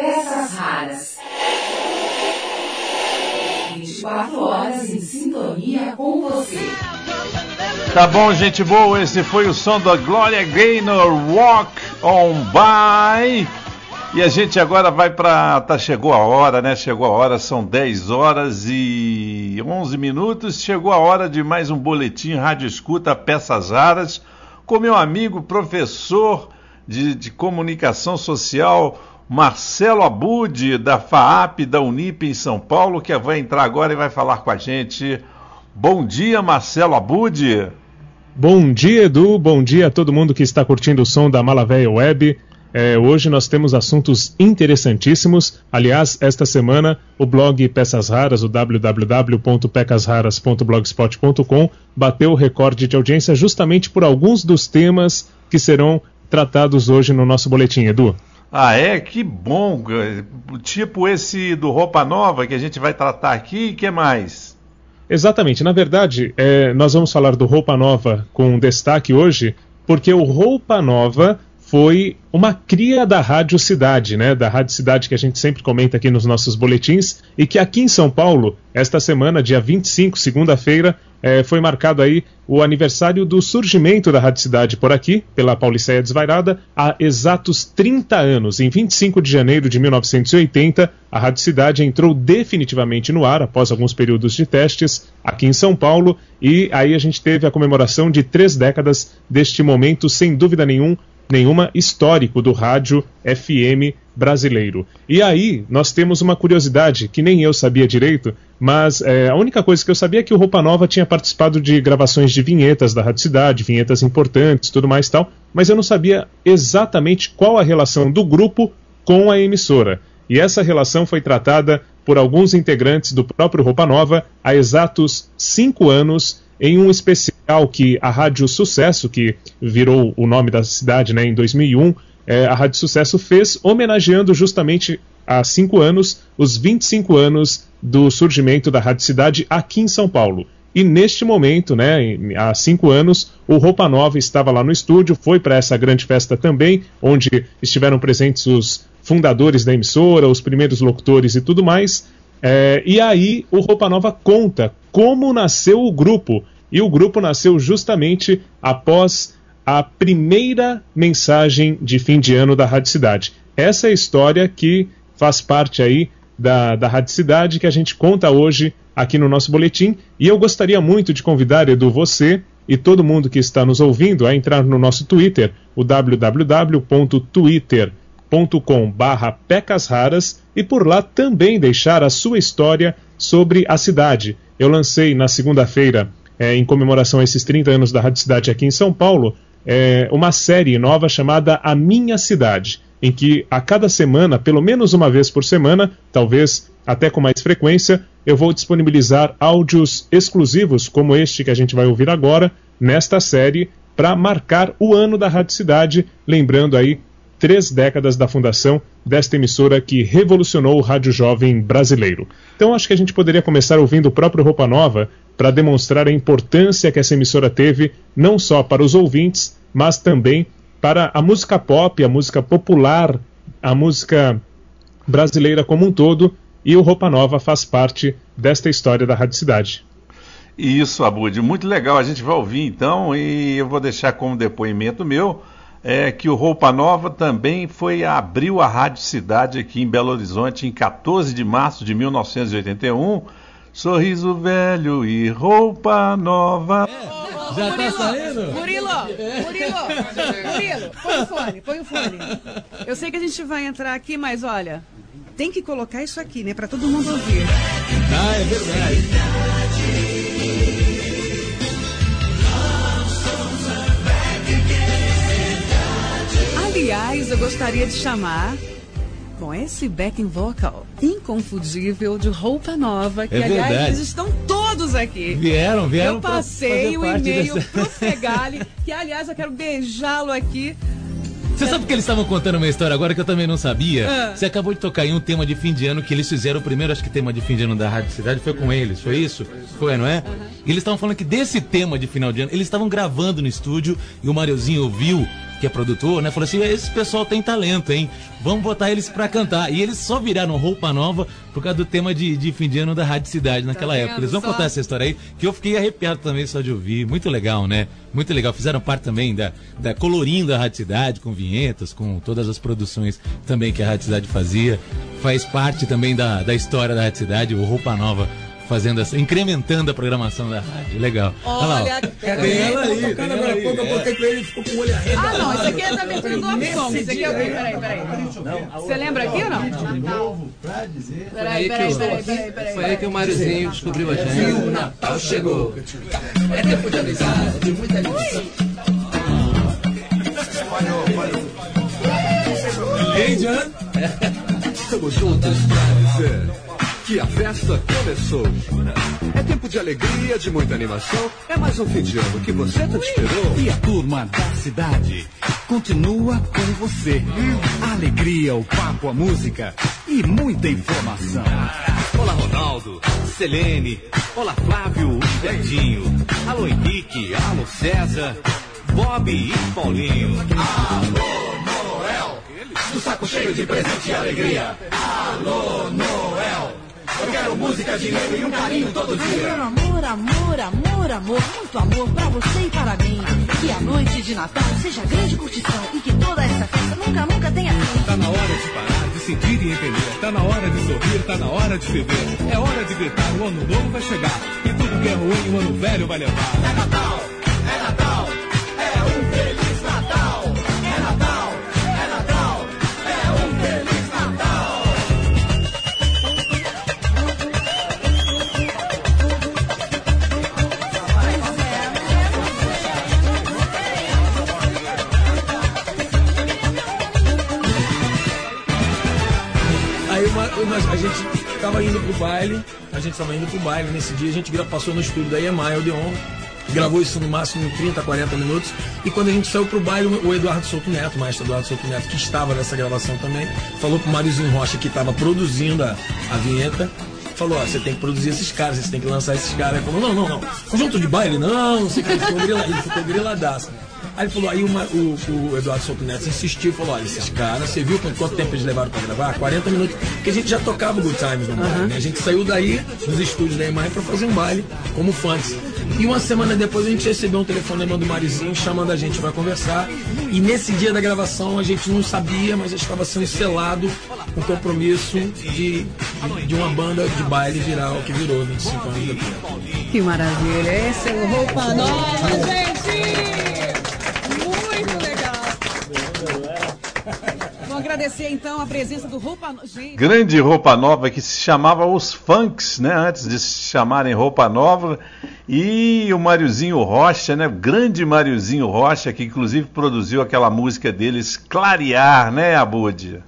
Peças raras. 24 horas em sintonia com você. Tá bom, gente boa. Esse foi o som da Gloria Gaynor, Walk on By. E a gente agora vai para. Tá, chegou a hora, né? Chegou a hora, são 10 horas e 11 minutos. Chegou a hora de mais um boletim Rádio Escuta Peças Raras com meu amigo professor de, de comunicação social, Marcelo Abud, da FAAP, da Unip em São Paulo, que vai entrar agora e vai falar com a gente. Bom dia, Marcelo Abud. Bom dia, Edu. Bom dia a todo mundo que está curtindo o som da Malavéia Web. É, hoje nós temos assuntos interessantíssimos. Aliás, esta semana o blog Peças Raras, o www.pecasraras.blogspot.com, bateu o recorde de audiência justamente por alguns dos temas que serão tratados hoje no nosso boletim, Edu. Ah, é? Que bom! Tipo esse do Roupa Nova que a gente vai tratar aqui, e que mais? Exatamente. Na verdade, é, nós vamos falar do Roupa Nova com destaque hoje, porque o Roupa Nova foi uma cria da Rádio Cidade, né? Da Rádio Cidade que a gente sempre comenta aqui nos nossos boletins e que aqui em São Paulo, esta semana, dia 25, segunda-feira, é, foi marcado aí o aniversário do surgimento da Rádio Cidade por aqui, pela Pauliceia Desvairada, há exatos 30 anos. Em 25 de janeiro de 1980, a Rádio Cidade entrou definitivamente no ar, após alguns períodos de testes, aqui em São Paulo, e aí a gente teve a comemoração de três décadas deste momento, sem dúvida nenhum, nenhuma histórico do rádio FM brasileiro. E aí nós temos uma curiosidade que nem eu sabia direito, mas é, a única coisa que eu sabia é que o Roupa Nova tinha participado de gravações de vinhetas da Rádio Cidade, vinhetas importantes, tudo mais tal, mas eu não sabia exatamente qual a relação do grupo com a emissora. E essa relação foi tratada por alguns integrantes do próprio Roupa Nova há exatos cinco anos em um especial que a Rádio Sucesso, que virou o nome da cidade né, em 2001, é, a Rádio Sucesso fez, homenageando justamente há cinco anos, os 25 anos do surgimento da Rádio Cidade aqui em São Paulo. E neste momento, né, há cinco anos, o Roupa Nova estava lá no estúdio, foi para essa grande festa também, onde estiveram presentes os fundadores da emissora, os primeiros locutores e tudo mais. É, e aí o Roupa Nova conta como nasceu o grupo. E o grupo nasceu justamente após a primeira mensagem de fim de ano da Rádio Cidade. Essa é a história que faz parte aí da, da Rádio Cidade que a gente conta hoje aqui no nosso boletim. E eu gostaria muito de convidar, Edu, você e todo mundo que está nos ouvindo a entrar no nosso Twitter, o www.twitter.com barra Pecas Raras e por lá também deixar a sua história sobre a cidade. Eu lancei na segunda-feira, é, em comemoração a esses 30 anos da Rádio Cidade aqui em São Paulo, é, uma série nova chamada A Minha Cidade, em que a cada semana, pelo menos uma vez por semana, talvez até com mais frequência, eu vou disponibilizar áudios exclusivos como este que a gente vai ouvir agora, nesta série, para marcar o ano da Rádio Cidade, lembrando aí três décadas da fundação desta emissora que revolucionou o rádio jovem brasileiro. Então acho que a gente poderia começar ouvindo o próprio Roupa Nova para demonstrar a importância que essa emissora teve não só para os ouvintes, mas também para a música pop, a música popular, a música brasileira como um todo, e o Roupa Nova faz parte desta história da Rádio Cidade. Isso, Abud, muito legal. A gente vai ouvir então, e eu vou deixar como depoimento meu é que o Roupa Nova também foi abriu a Rádio Cidade aqui em Belo Horizonte em 14 de março de 1981. Sorriso velho e roupa nova. É, já Murilo, tá saindo? Murilo, Murilo, Murilo, põe o fone, põe o fone. Eu sei que a gente vai entrar aqui, mas olha, tem que colocar isso aqui, né, para todo mundo ouvir. Ah, é verdade. Aliás, eu gostaria de chamar com esse backing vocal inconfundível de roupa nova, que é aliás eles estão todos aqui. Vieram, vieram. Eu passei o e-mail dessa... pro Fegali, que aliás eu quero beijá-lo aqui. Você sabe que eles estavam contando uma história agora que eu também não sabia? Ah. Você acabou de tocar em um tema de fim de ano que eles fizeram o primeiro, acho que tema de fim de ano da Rádio Cidade foi com eles, foi isso? Foi, não é? E eles estavam falando que desse tema de final de ano, eles estavam gravando no estúdio e o Mariozinho ouviu que é produtor, né? Falou assim: esse pessoal tem talento, hein? Vamos botar eles pra cantar. E eles só viraram roupa nova por causa do tema de, de fim de ano da Rádio Cidade naquela Tá época. Eles vão só? contar essa história aí, que eu fiquei arrepiado também só de ouvir. Muito legal, né? Muito legal. Fizeram parte também da, da colorindo a Rádio Cidade, com vinhetas, com todas as produções também que a Rádio Cidade fazia. Faz parte também da, da história da Rádio Cidade, o Roupa Nova fazendo essa, incrementando a programação da rádio. Legal. Olha. Olha, Cadê ela aí? Tocando agora há pouco, eu botei com ele e ficou com o olho arregalado. Ah, não, isso aqui é da abertura do Song. Isso aqui é o quê? Peraí, peraí. Você lembra aqui ou não? Peraí, peraí, peraí, peraí, peraí. Foi aí que o Máriozinho descobriu a gente. O Natal chegou. É tempo de amizade, de muita lição. Ei, Jan. Estamos juntos pra dizer que a festa começou. É tempo de alegria, de muita animação. É mais um fim de ano que você tanto esperou. E a turma da cidade continua com você. A alegria, o papo, a música e muita informação. Olá, Ronaldo, Selene. Olá, Flávio e Betinho. Alô, Henrique. Alô, César. Bob e Paulinho. Do saco cheio de presente e alegria. Alô, Noel. Eu quero música, dinheiro e um carinho todo dia. Amor, amor, amor, amor, muito amor pra você e para mim. Que a noite de Natal seja grande curtição e que toda essa festa nunca, nunca tenha fim. Tá na hora de parar, de sentir e entender. Tá na hora de sorrir, tá na hora de viver. É hora de gritar, o ano novo vai chegar. E tudo que é ruim, o ano velho vai levar. É Natal, é Natal, Uma- a gente tava indo pro baile, a gente tava indo pro baile nesse dia, a gente passou no estúdio da EMI Odeon, gravou isso no máximo em 30, 40 minutos, e quando a gente saiu pro baile, o Eduardo Souto Neto, o maestro Eduardo Souto Neto, que estava nessa gravação também, falou pro Mariozinho Rocha, que estava produzindo a, a vinheta, falou, ó, você tem que produzir esses caras, você tem que lançar esses caras. Ele falou, não, não, não, conjunto de baile, não, não sei o que, ele ficou, grila. Aí ele falou, aí uma- o, o Eduardo Souto Neto insistiu, falou, olha, esses caras, você viu quanto, tempo eles levaram pra gravar? 40 minutos, porque a gente já tocava Good Times no baile, né? A gente saiu daí, dos estúdios da EMAI, pra fazer um baile como fãs. E uma semana depois a gente recebeu um telefonema do Marizinho chamando a gente pra conversar. E nesse dia da gravação a gente não sabia, mas estava sendo selado o compromisso de, de, de uma banda de baile virar o que virou 25 anos depois. Que maravilha. Esse é o Roupa Nova, gente! Muito legal. Agradecer então a presença do Roupa Nova. Grande roupa nova que se chamava Os Funks, né? Antes de se chamarem roupa nova. E o Mariozinho Rocha, né? O grande Mariozinho Rocha, que inclusive produziu aquela música deles, Clarear, né, Abud?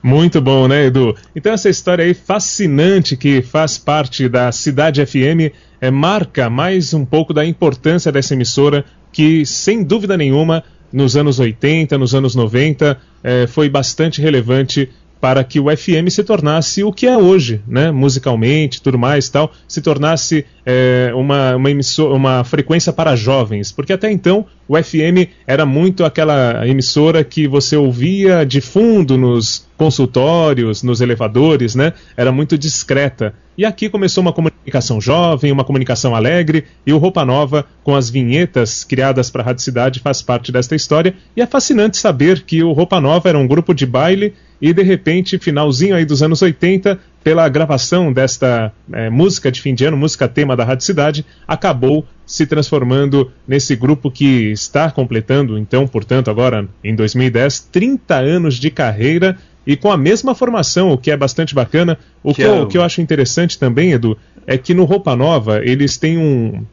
Muito bom, né, Edu? Então essa história aí fascinante que faz parte da Cidade FM é, marca mais um pouco da importância dessa emissora que, sem dúvida nenhuma, nos anos 80, nos anos 90, eh, foi bastante relevante para que o FM se tornasse o que é hoje, né? musicalmente, tudo mais tal, se tornasse eh, uma, uma, uma frequência para jovens, porque até então o FM era muito aquela emissora que você ouvia de fundo nos consultórios, nos elevadores, né? Era muito discreta. E aqui começou uma comunicação jovem, uma comunicação alegre, e o Roupa Nova, com as vinhetas criadas para a Rádio Cidade, faz parte desta história. E é fascinante saber que o Roupa Nova era um grupo de baile e, de repente, finalzinho aí dos anos 80, pela gravação desta eh, música de fim de ano, música tema da Rádio Cidade, acabou se transformando nesse grupo que está completando, então, portanto, agora em 2010, 30 anos de carreira e com a mesma formação, o que é bastante bacana. O que, Que é eu, o que eu acho interessante também, Edu, é que no Roupa Nova eles têm um,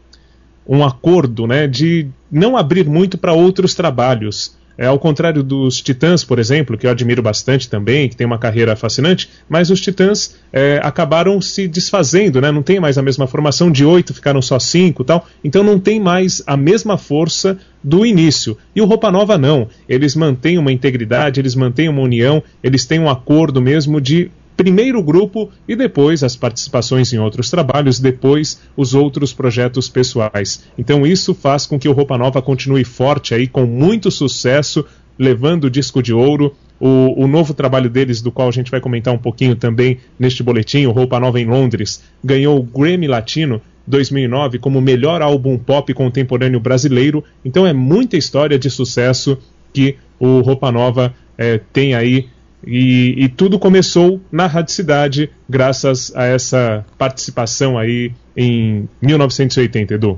um acordo né, de não abrir muito para outros trabalhos. É, ao contrário dos Titãs, por exemplo, que eu admiro bastante também, que tem uma carreira fascinante, mas os Titãs é, acabaram se desfazendo, né? não tem mais a mesma formação, de oito ficaram só cinco tal, então não tem mais a mesma força do início. E o Roupa Nova não, eles mantêm uma integridade, eles mantêm uma união, eles têm um acordo mesmo de primeiro o grupo e depois as participações em outros trabalhos, depois os outros projetos pessoais. Então isso faz com que o Roupa Nova continue forte aí com muito sucesso levando o disco de ouro. O, o, novo trabalho deles, do qual a gente vai comentar um pouquinho também neste boletim, Roupa Nova em Londres, ganhou o Grammy Latino 2009 como melhor álbum pop contemporâneo brasileiro. Então é muita história de sucesso que o Roupa Nova é, tem aí. E, e, tudo começou na Rádio Cidade, graças a essa participação aí em 1980, Edu.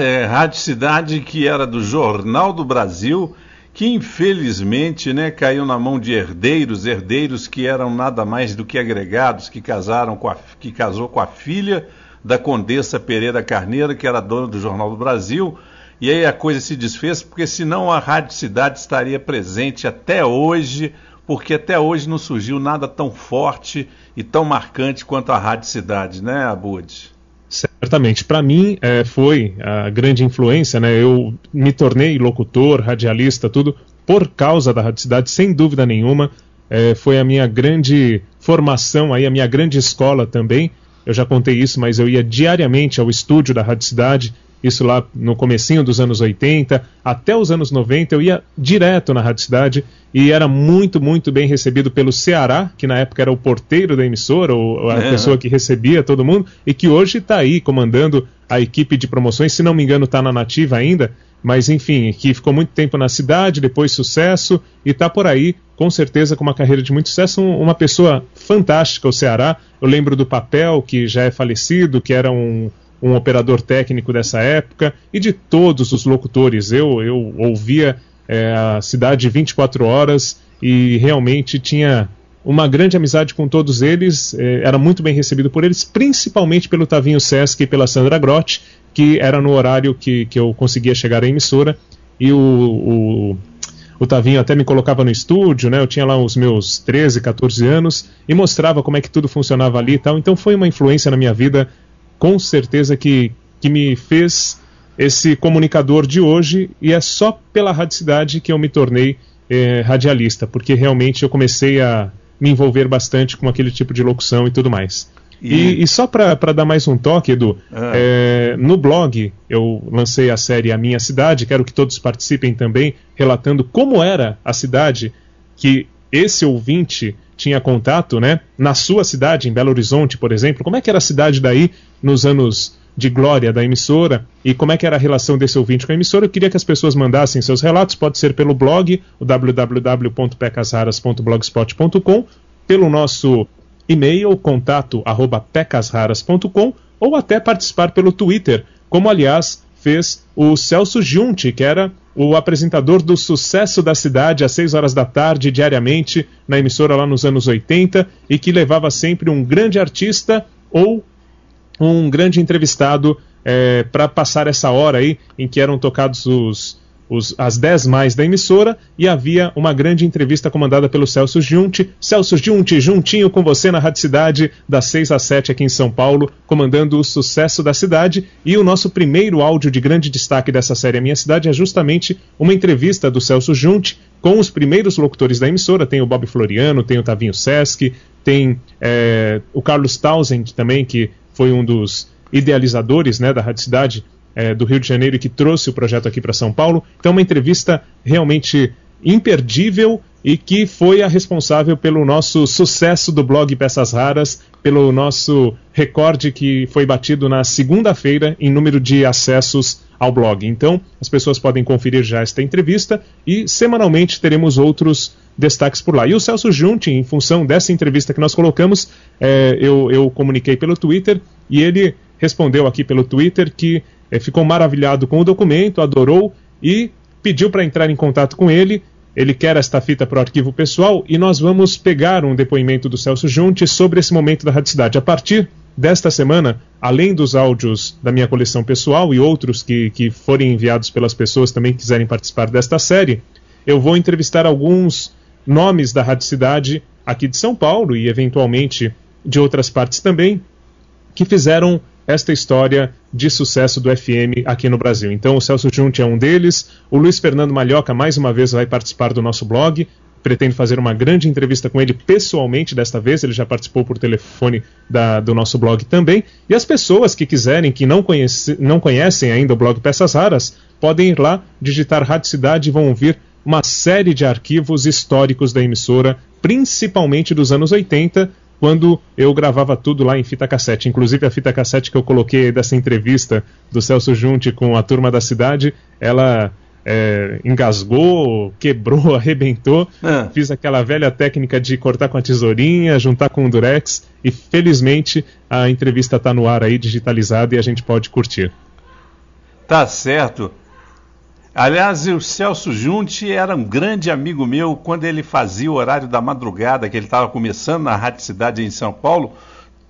É, Rádio Cidade, que era do Jornal do Brasil, que infelizmente né, caiu na mão de herdeiros, herdeiros que eram nada mais do que agregados, que casaram com a, que casou com a filha da Condessa Pereira Carneiro, que era dona do Jornal do Brasil, e aí a coisa se desfez, porque senão a Rádio Cidade estaria presente até hoje, porque até hoje não surgiu nada tão forte e tão marcante quanto a Rádio Cidade, né, Abud? Certamente. Para mim, é, foi a grande influência, né? Eu me tornei locutor, radialista, tudo, por causa da Rádio Cidade, sem dúvida nenhuma. É, foi a minha grande formação, aí, a minha grande escola também. Eu já contei isso, mas eu ia diariamente ao estúdio da Rádio Cidade isso lá no comecinho dos anos 80, até os anos 90 eu ia direto na Rádio Cidade e era muito, muito bem recebido pelo Ceará, que na época era o porteiro da emissora, ou a é. pessoa que recebia todo mundo, e que hoje está aí comandando a equipe de promoções, se não me engano está na Nativa ainda, mas enfim, que ficou muito tempo na cidade, depois sucesso, e está por aí, com certeza, com uma carreira de muito sucesso, uma pessoa fantástica, o Ceará. Eu lembro do Papel, que já é falecido, que era um, um operador técnico dessa época, e de todos os locutores. Eu, eu ouvia é, a cidade 24 horas e realmente tinha uma grande amizade com todos eles, é, era muito bem recebido por eles, principalmente pelo Tavinho Sesc e pela Sandra Grotti, que era no horário que, que eu conseguia chegar à emissora, e o, o, o Tavinho até me colocava no estúdio, né? Eu tinha lá os meus 13, 14 anos e mostrava como é que tudo funcionava ali e tal. Então foi uma influência na minha vida com certeza que, que me fez esse comunicador de hoje e é só pela radicidade que eu me tornei é, radialista, porque realmente eu comecei a me envolver bastante com aquele tipo de locução e tudo mais. E, e, e só para dar mais um toque, Edu, ah. é, no blog eu lancei a série A Minha Cidade, quero que todos participem também, relatando como era a cidade que esse ouvinte tinha contato, né? Na sua cidade, em Belo Horizonte, por exemplo, como é que era a cidade daí nos anos de glória da emissora e como é que era a relação desse ouvinte com a emissora. Eu queria que as pessoas mandassem seus relatos, pode ser pelo blog, o www.pecasraras.blogspot.com, pelo nosso e-mail, contato arroba pecasraras.com, ou até participar pelo Twitter, como aliás fez o Celso Junti, que era o apresentador do Sucesso da Cidade às 6 horas da tarde, diariamente, na emissora lá nos anos 80, e que levava sempre um grande artista ou um grande entrevistado é, para passar essa hora aí em que eram tocados os, os, as 10 mais da emissora e havia uma grande entrevista comandada pelo Celso Giunti. Celso Giunti, juntinho com você na Rádio Cidade, das 6 às 7 aqui em São Paulo, comandando o sucesso da cidade. E o nosso primeiro áudio de grande destaque dessa série A Minha Cidade é justamente uma entrevista do Celso Giunti com os primeiros locutores da emissora. Tem o Bob Floriano, tem o Tavinho Sesc, tem é, o Carlos Townsend também, que foi um dos idealizadores né, da Rádio Cidade é, do Rio de Janeiro e que trouxe o projeto aqui para São Paulo. Então, uma entrevista realmente imperdível e que foi a responsável pelo nosso sucesso do blog Peças Raras, pelo nosso recorde que foi batido na segunda-feira em número de acessos ao blog. Então, as pessoas podem conferir já esta entrevista e semanalmente teremos outros destaques por lá. E o Celso Junti, em função dessa entrevista que nós colocamos, é, eu, eu comuniquei pelo Twitter e ele respondeu aqui pelo Twitter que ficou maravilhado com o documento, adorou e pediu para entrar em contato com ele. Ele quer esta fita para o arquivo pessoal e nós vamos pegar um depoimento do Celso Junte sobre esse momento da Radicidade. A partir desta semana, além dos áudios da minha coleção pessoal e outros que, que forem enviados pelas pessoas também que quiserem participar desta série, eu vou entrevistar alguns nomes da Radicidade aqui de São Paulo e eventualmente de outras partes também, que fizeram esta história de sucesso do FM aqui no Brasil. Então, o Celso Junte é um deles. O Luiz Fernando Malhoca, mais uma vez, vai participar do nosso blog. Pretendo fazer uma grande entrevista com ele pessoalmente desta vez. Ele já participou por telefone da, do nosso blog também. E as pessoas que quiserem, que não, conhece, não conhecem ainda o blog Peças Raras, podem ir lá, digitar Rádio Cidade e vão ouvir uma série de arquivos históricos da emissora, principalmente dos anos 80, quando eu gravava tudo lá em fita cassete. Inclusive a fita cassete que eu coloquei dessa entrevista do Celso Junte com a turma da cidade, ela é, engasgou, quebrou, arrebentou. Ah. Fiz aquela velha técnica de cortar com a tesourinha, juntar com o durex e felizmente a entrevista está no ar aí digitalizada e a gente pode curtir. Tá certo. Aliás, o Celso Junti era um grande amigo meu quando ele fazia o horário da madrugada, que ele estava começando na Rádio Cidade em São Paulo.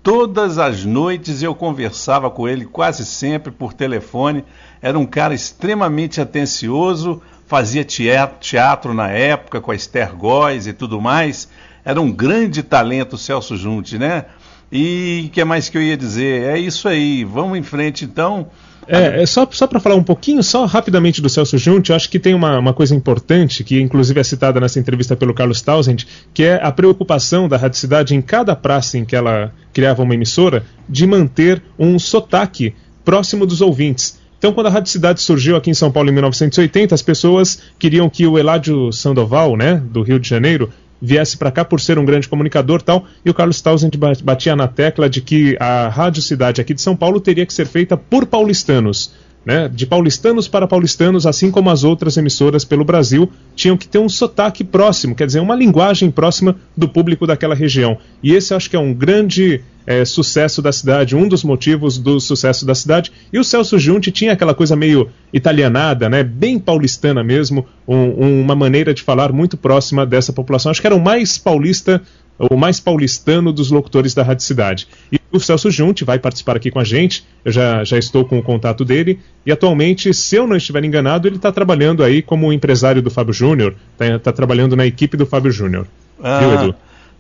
Todas as noites eu conversava com ele, quase sempre por telefone. Era um cara extremamente atencioso, fazia teatro, na época com a Esther Góes e tudo mais. Era um grande talento o Celso Junti, né? E o que mais que eu ia dizer? É isso aí, vamos em frente então. É, é só, só para falar um pouquinho, só rapidamente do Celso Junte, eu acho que tem uma, uma coisa importante, que inclusive é citada nessa entrevista pelo Carlos Tausend, que é a preocupação da Rádio Cidade em cada praça em que ela criava uma emissora, de manter um sotaque próximo dos ouvintes. Então, quando a Rádio Cidade surgiu aqui em São Paulo em 1980, as pessoas queriam que o Eládio Sandoval, né, do Rio de Janeiro, viesse para cá por ser um grande comunicador tal, e o Carlos Tausend batia na tecla de que a Rádio Cidade aqui de São Paulo teria que ser feita por paulistanos. Né, de paulistanos para paulistanos, assim como as outras emissoras pelo Brasil, tinham que ter um sotaque próximo, quer dizer, uma linguagem próxima do público daquela região. E esse acho que é um grande é, sucesso da cidade, um dos motivos do sucesso da cidade. E o Celso Junti tinha aquela coisa meio italianada, né, bem paulistana mesmo, um, uma maneira de falar muito próxima dessa população. Acho que era o mais paulista o mais paulistano dos locutores da Rádio Cidade. E o Celso Junte vai participar aqui com a gente, eu já, já estou com o contato dele, e atualmente, se eu não estiver enganado, ele está trabalhando aí como empresário do Fábio Júnior, está tá trabalhando na equipe do Fábio Júnior. Ah, Viu, Edu?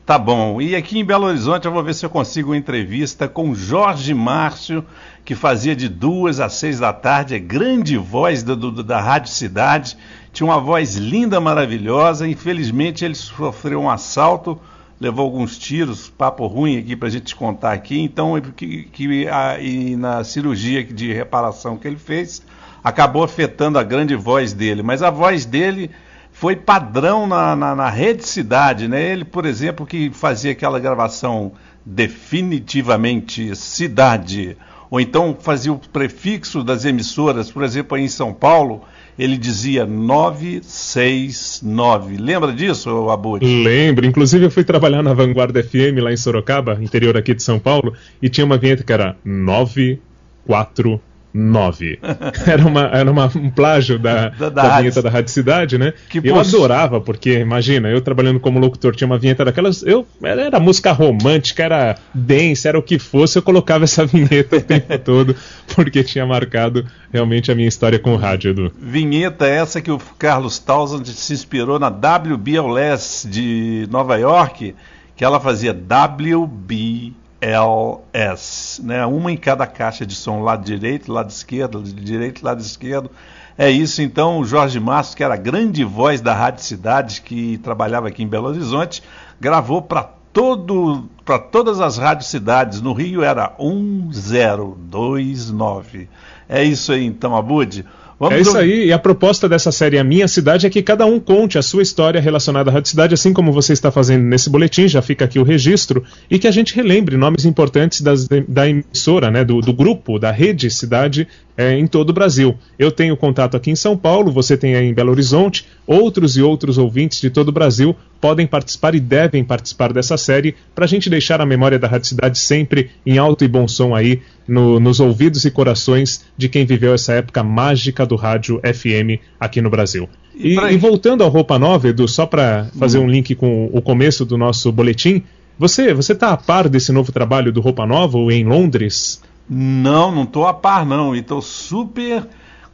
Tá bom. E aqui em Belo Horizonte eu vou ver se eu consigo uma entrevista com Jorge Márcio, que fazia de duas às seis da tarde, é grande voz do, do, da Rádio Cidade, tinha uma voz linda, maravilhosa. Infelizmente ele sofreu um assalto levou alguns tiros, papo ruim aqui para a gente contar aqui. Então, que, que a, na cirurgia de reparação que ele fez, acabou afetando a grande voz dele. Mas a voz dele foi padrão na, na, na rede cidade, né? Ele, por exemplo, que fazia aquela gravação definitivamente cidade, ou então fazia o prefixo das emissoras, por exemplo, aí em São Paulo, ele dizia 969. Lembra disso, Abud? Lembro. Inclusive, eu fui trabalhar na Vanguarda FM lá em Sorocaba, interior aqui de São Paulo, e tinha uma vinheta que era 949. 9. Era, uma, era uma, um plágio da, da, da, da vinheta da Rádio Cidade, né? Que eu poxa. adorava, porque, imagina, eu trabalhando como locutor, tinha uma vinheta daquelas. Eu, era música romântica, era dance, era o que fosse, eu colocava essa vinheta o tempo todo, porque tinha marcado realmente a minha história com o rádio, Edu. Vinheta essa que o Carlos Townsend se inspirou na WBLS de Nova York, que ela fazia WB LS, né? Uma em cada caixa de som, lado direito, lado esquerdo, lado direito, lado esquerdo. É isso, então, o Jorge Márcio, que era a grande voz da Rádio Cidade, que trabalhava aqui em Belo Horizonte, gravou para todo para todas as rádios cidades. No Rio era 1029. É isso aí, então, Abude. Vamos é isso aí, e a proposta dessa série A Minha Cidade é que cada um conte a sua história relacionada à Rádio Cidade, assim como você está fazendo nesse boletim, já fica aqui o registro, e que a gente relembre nomes importantes das, da emissora, né, do, do grupo, da rede Cidade é, em todo o Brasil. Eu tenho contato aqui em São Paulo, você tem aí em Belo Horizonte, outros e outros ouvintes de todo o Brasil podem participar e devem participar dessa série para a gente deixar a memória da Rádio Cidade sempre em alto e bom som aí no, nos ouvidos e corações de quem viveu essa época mágica do rádio FM aqui no Brasil. E, e voltando ao Roupa Nova, Edu, só para fazer hum. um link com o começo do nosso boletim, você você está a par desse novo trabalho do Roupa Nova em Londres? Não, não estou a par não, e estou super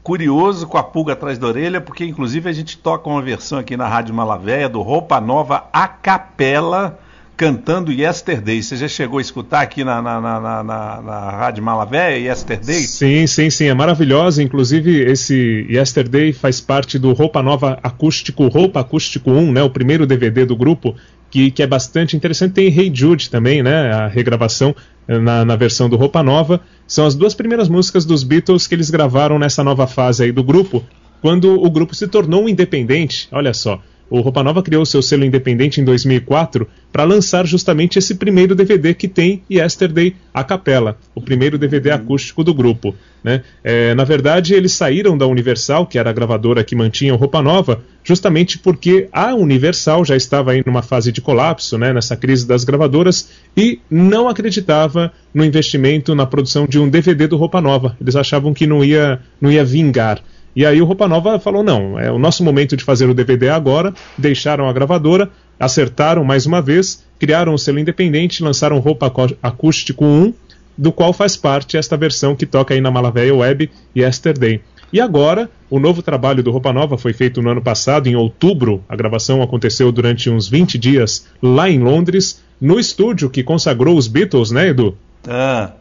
curioso com a pulga atrás da orelha, porque inclusive a gente toca uma versão aqui na Rádio Malavéia do Roupa Nova a capela cantando Yesterday. Você já chegou a escutar aqui na, na, na, na, na Rádio Malavéia, Yesterday? Sim, sim, sim, é maravilhosa. Inclusive, esse Yesterday faz parte do Roupa Nova Acústico, Roupa Acústico 1, né, o primeiro DVD do grupo, que, que é bastante interessante. Tem Hey Jude também, né, a regravação na, na, versão do Roupa Nova. São as duas primeiras músicas dos Beatles que eles gravaram nessa nova fase aí do grupo. quando o grupo se tornou independente. Olha só, o Roupa Nova criou seu selo independente em 2004 para lançar justamente esse primeiro DVD que tem Yesterday a capela, o primeiro DVD acústico do grupo. Né? É, na verdade, eles saíram da Universal, que era a gravadora que mantinha o Roupa Nova, justamente porque a Universal já estava aí numa fase de colapso, né, nessa crise das gravadoras, e não acreditava no investimento na produção de um DVD do Roupa Nova. Eles achavam que não ia, não ia vingar. E aí o Roupa Nova falou: não, é o nosso momento de fazer o DVD agora. Deixaram a gravadora, acertaram mais uma vez, criaram o selo independente, lançaram Roupa Acústico 1, do qual faz parte esta versão que toca aí na Malavéia Web Yesterday. E agora, o novo trabalho do Roupa Nova foi feito no ano passado, em outubro. A gravação aconteceu durante uns 20 dias lá em Londres, no estúdio que consagrou os Beatles, né, Edu? Ah.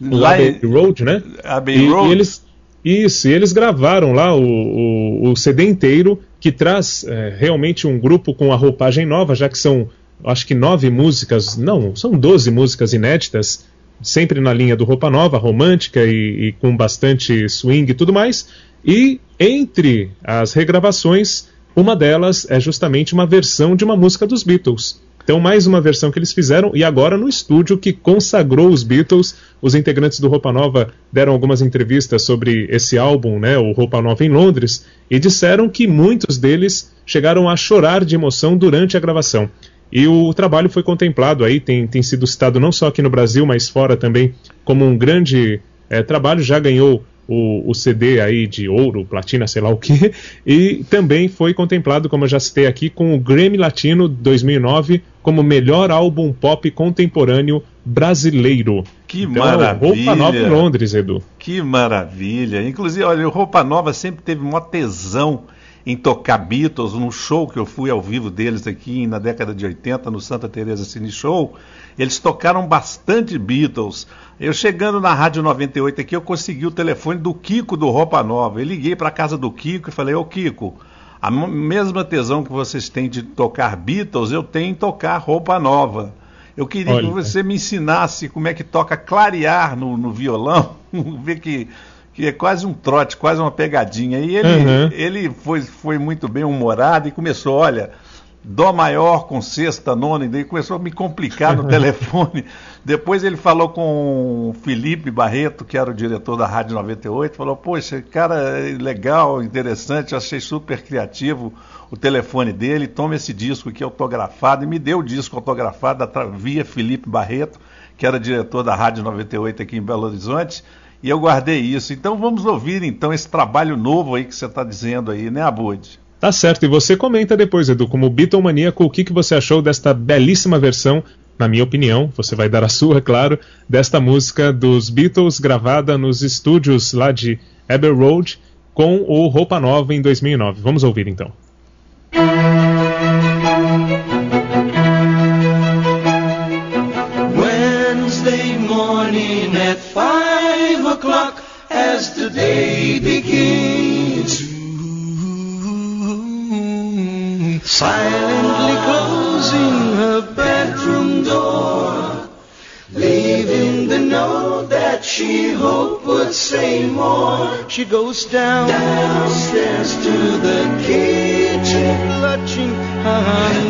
Lá Abbey Road, né? Abbey e, Road. E eles, isso, e eles gravaram lá o, o, o CD inteiro, que traz é, realmente um grupo com a roupagem nova, já que são, acho que nove músicas, não, são doze músicas inéditas, sempre na linha do Roupa Nova, romântica e, e com bastante swing e tudo mais. E entre as regravações, uma delas é justamente uma versão de uma música dos Beatles. Então, mais uma versão que eles fizeram, e agora no estúdio que consagrou os Beatles. Os integrantes do Roupa Nova deram algumas entrevistas sobre esse álbum, né, o Roupa Nova em Londres, e disseram que muitos deles chegaram a chorar de emoção durante a gravação. E o trabalho foi contemplado aí, tem, tem sido citado não só aqui no Brasil, mas fora também, como um grande é, trabalho, já ganhou o, o, CD aí de ouro, platina, sei lá o que, e também foi contemplado, como eu já citei aqui, com o Grammy Latino 2009 como melhor álbum pop contemporâneo brasileiro. Que então, maravilha! Roupa Nova em Londres, Edu. Que maravilha! Inclusive, olha, o Roupa Nova sempre teve uma tesão em tocar Beatles, num show que eu fui ao vivo deles aqui na década de 80, no Santa Teresa Cine Show, eles tocaram bastante Beatles. Eu chegando na Rádio 98 aqui, eu consegui o telefone do Kiko do Roupa Nova. Eu liguei para a casa do Kiko e falei: Ô Kiko, a mesma tesão que vocês têm de tocar Beatles, eu tenho em tocar Roupa Nova. Eu queria Olha. que você me ensinasse como é que toca clarear no, no violão, ver que, que é quase um trote, quase uma pegadinha. E ele, Uhum. ele foi, foi muito bem humorado e começou, olha, Dó maior com sexta, nona, e daí começou a me complicar no telefone. Depois ele falou com o Felipe Barreto, que era o diretor da Rádio 98, falou, poxa, cara é legal, interessante, achei super criativo o telefone dele, toma esse disco aqui autografado, e me deu o disco autografado via Felipe Barreto, que era diretor da Rádio 98 aqui em Belo Horizonte, e eu guardei isso. Então vamos ouvir então esse trabalho novo aí que você está dizendo aí, né, Abud? Tá certo, e você comenta depois, Edu, como Beatlemaníaco, o que, que você achou desta belíssima versão, na minha opinião, você vai dar a sua, claro, desta música dos Beatles gravada nos estúdios lá de Abbey Road com o Roupa Nova em 2009. Vamos ouvir então. As the day begins. Silently closing her bedroom door, leaving the note that she hoped would say more. She goes down downstairs to the kitchen, clutching her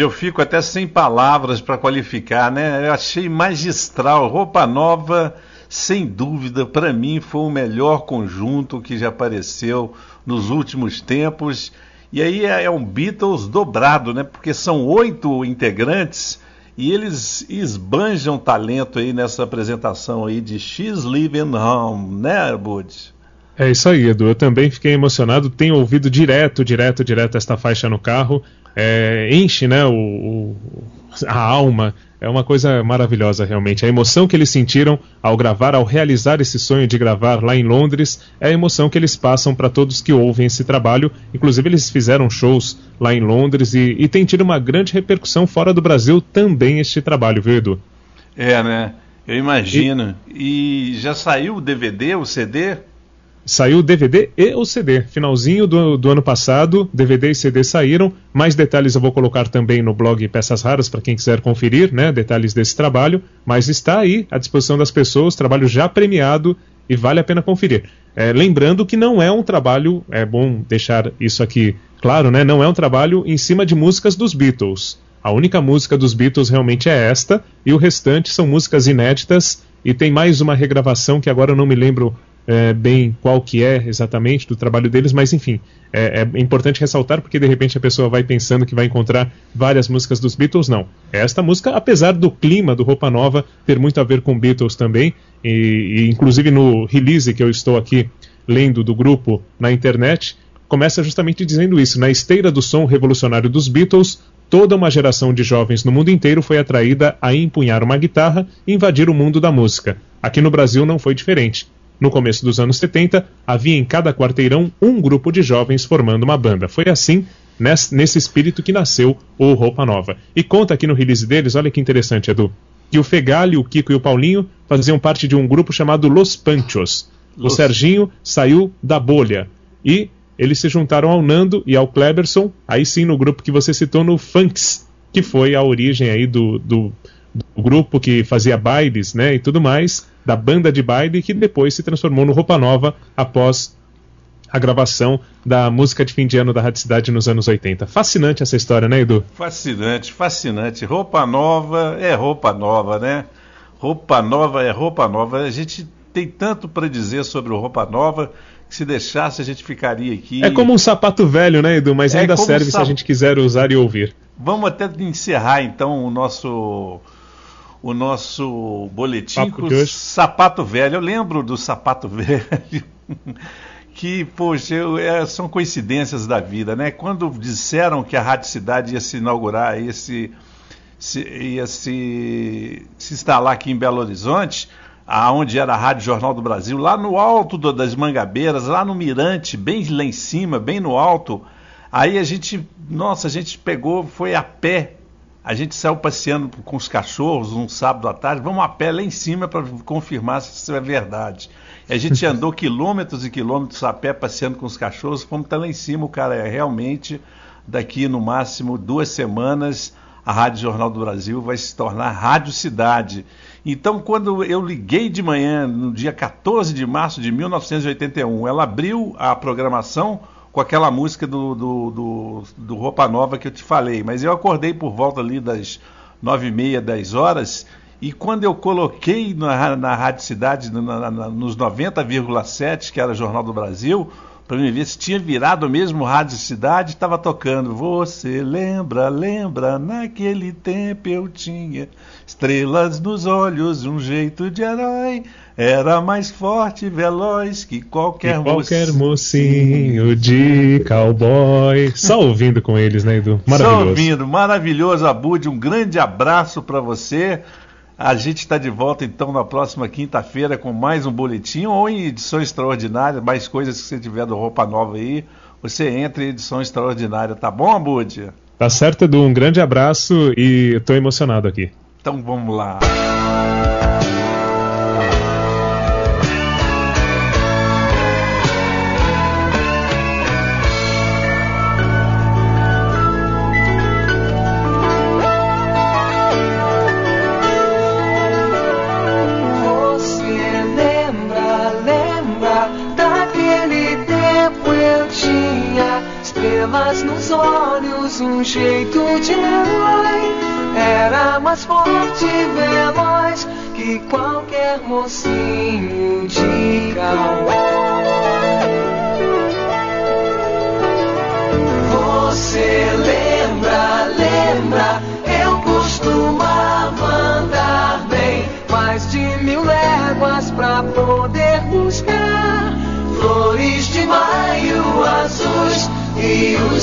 Eu fico até sem palavras para qualificar, né? Eu achei magistral. Roupa Nova, sem dúvida, para mim foi o melhor conjunto que já apareceu nos últimos tempos. E aí é, é um Beatles dobrado, né? Porque são oito integrantes e eles esbanjam talento aí nessa apresentação aí de She's Living Home, né, Abud? É isso aí, Edu. Eu também fiquei emocionado. Tenho ouvido direto, direto, direto esta faixa no carro. É, enche, né, o, o- a alma. É uma coisa maravilhosa, realmente. A emoção que eles sentiram ao gravar, ao realizar esse sonho de gravar lá em Londres, é a emoção que eles passam para todos que ouvem esse trabalho. Inclusive, eles fizeram shows lá em Londres e, e tem tido uma grande repercussão fora do Brasil também este trabalho, viu, Edu? É, né? Eu imagino. E, já saiu o DVD, o CD? Saiu o DVD e o CD. Finalzinho do, do ano passado, DVD e CD saíram. Mais detalhes eu vou colocar também no blog Peças Raras para quem quiser conferir, né? Detalhes desse trabalho. Mas está aí à disposição das pessoas, trabalho já premiado e vale a pena conferir. É, lembrando que não é um trabalho, é bom deixar isso aqui claro, né? Não é um trabalho em cima de músicas dos Beatles. A única música dos Beatles realmente é esta, e o restante são músicas inéditas. E tem mais uma regravação que agora eu não me lembro é, bem qual que é exatamente do trabalho deles, mas enfim, é, é importante ressaltar porque de repente a pessoa vai pensando que vai encontrar várias músicas dos Beatles, não. Esta música, apesar do clima do Roupa Nova ter muito a ver com Beatles também, e, e inclusive no release que eu estou aqui lendo do grupo na internet, começa justamente dizendo isso. Na esteira do som revolucionário dos Beatles, toda uma geração de jovens no mundo inteiro foi atraída a empunhar uma guitarra e invadir o mundo da música. Aqui no Brasil não foi diferente. No começo dos anos 70, havia em cada quarteirão um grupo de jovens formando uma banda. Foi assim, nes- nesse espírito, que nasceu o Roupa Nova. E conta aqui no release deles, olha que interessante, Edu, que o Fegali, o Kiko e o Paulinho faziam parte de um grupo chamado Los Panchos. O Los- Serginho saiu da bolha. E eles se juntaram ao Nando e ao Kleberson, aí sim no grupo que você citou no Funks, que foi a origem aí do, do, do grupo que fazia bailes, né, e tudo mais, da banda de baile que depois se transformou no Roupa Nova após a gravação da música de fim de ano da Rádio Cidade nos anos 80. Fascinante essa história, né, Edu? Fascinante, fascinante. Roupa nova é roupa nova, né? Roupa nova é roupa nova. A gente tem tanto para dizer sobre o roupa nova que se deixasse a gente ficaria aqui. É como um sapato velho, né, Edu? Mas É ainda serve se sap- a gente quiser usar e ouvir. Vamos até encerrar então o nosso o nosso boletim com o sapato velho. Eu lembro do sapato velho. Que, poxa, eu- é, são coincidências da vida, né? Quando disseram que a Rádio Cidade ia se inaugurar, ia se, se- ia se, se instalar aqui em Belo Horizonte, aonde era a Rádio Jornal do Brasil, lá no alto do- das Mangabeiras, lá no Mirante, bem lá em cima, bem no alto. Aí a gente, nossa, a gente pegou, foi a pé. A gente saiu passeando com os cachorros um sábado à tarde, vamos a pé lá em cima para confirmar se isso é verdade. E a gente andou quilômetros e quilômetros a pé passeando com os cachorros, fomos até lá em cima, o cara é realmente daqui no máximo duas semanas a Rádio Jornal do Brasil vai se tornar Rádio Cidade. Então, quando eu liguei de manhã, no dia 14 de março de 1981, ela abriu a programação com aquela música do, do, do, do Roupa Nova que eu te falei. Mas eu acordei por volta ali das nove e meia, dez horas, e quando eu coloquei na, na Rádio Cidade, na, na, nos 90,7, que era Jornal do Brasil, para me ver se tinha virado mesmo Rádio Cidade, estava tocando. Você lembra, lembra, naquele tempo eu tinha estrelas nos olhos, um jeito de herói. Era mais forte e veloz que qualquer, que qualquer mocinho de cowboy. Só ouvindo com eles, né, Edu? Maravilhoso. Só ouvindo, maravilhoso, Abud. Um grande abraço para você. A gente está de volta então na próxima quinta-feira com mais um boletim ou em edição extraordinária, mais coisas que você tiver do Roupa Nova aí. Você entra em edição extraordinária, tá bom, Abud? Tá certo, Edu. Um grande abraço e estou emocionado aqui. Então vamos lá. Um jeito de herói. Era mais forte e veloz que qualquer mocinho de cowboy. Você lembra,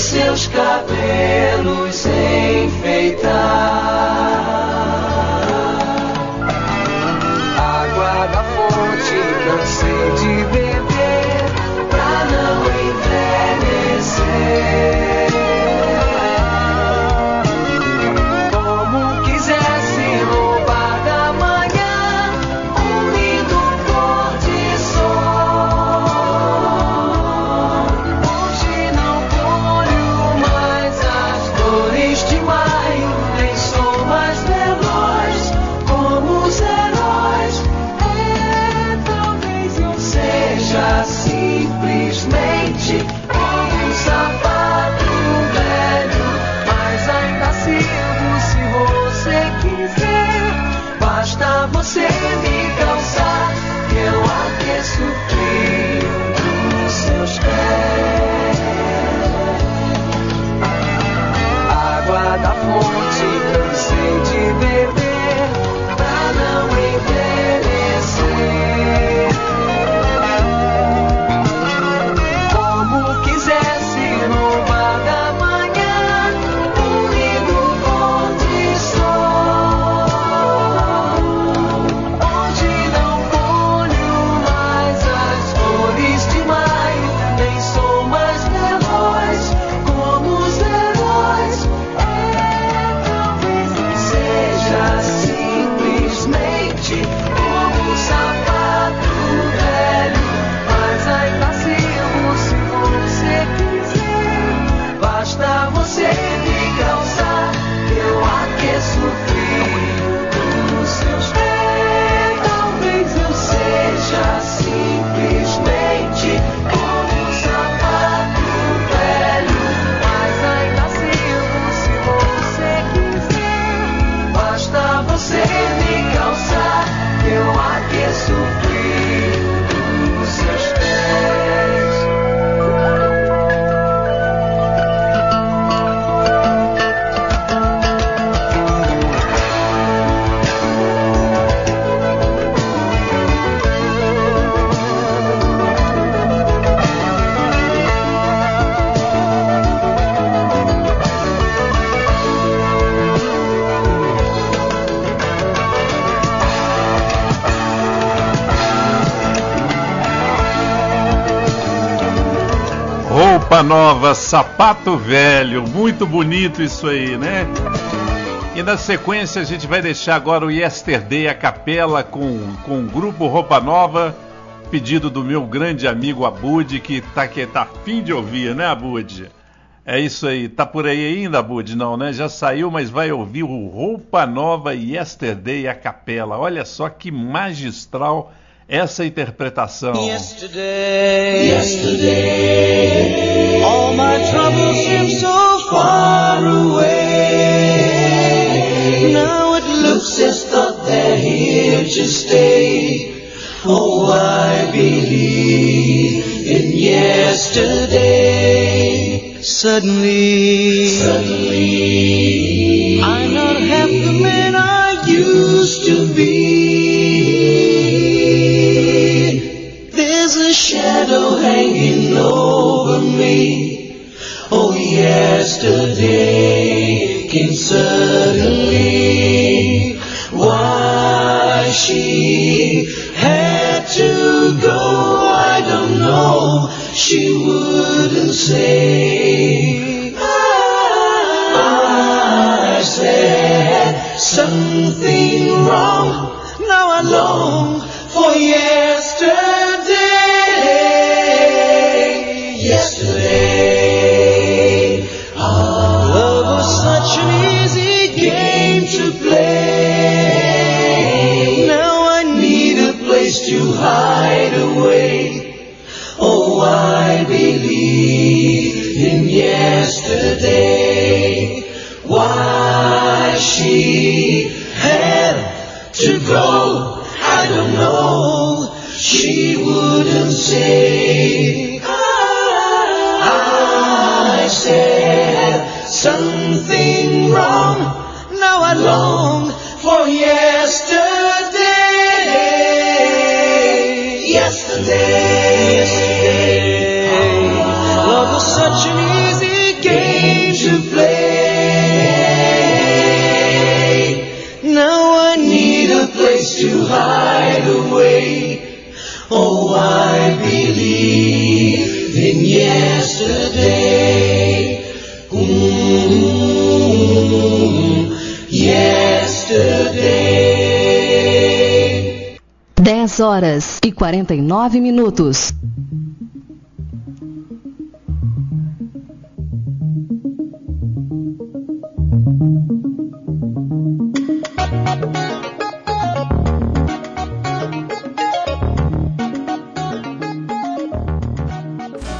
seus cabelos enfeitar. nova, Sapato Velho, muito bonito isso aí, né? E na sequência a gente vai deixar agora o Yesterday a capela com, com o grupo Roupa Nova, pedido do meu grande amigo Abud, que tá, que tá fim de ouvir, né, Abud? É isso aí, tá por aí ainda, Abud? Não, né? Já saiu, mas vai ouvir o Roupa Nova Yesterday a capela. Olha só que magistral essa interpretação. Yesterday, yesterday, all my troubles seem so far away. Now it looks as though they're here to stay. Oh, I believe in yesterday. Suddenly, suddenly. horas e 49 minutos.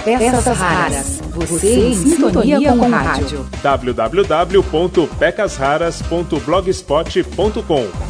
Peças Raras. Você em sintonia com o rádio. www.pecasraras.blogspot.com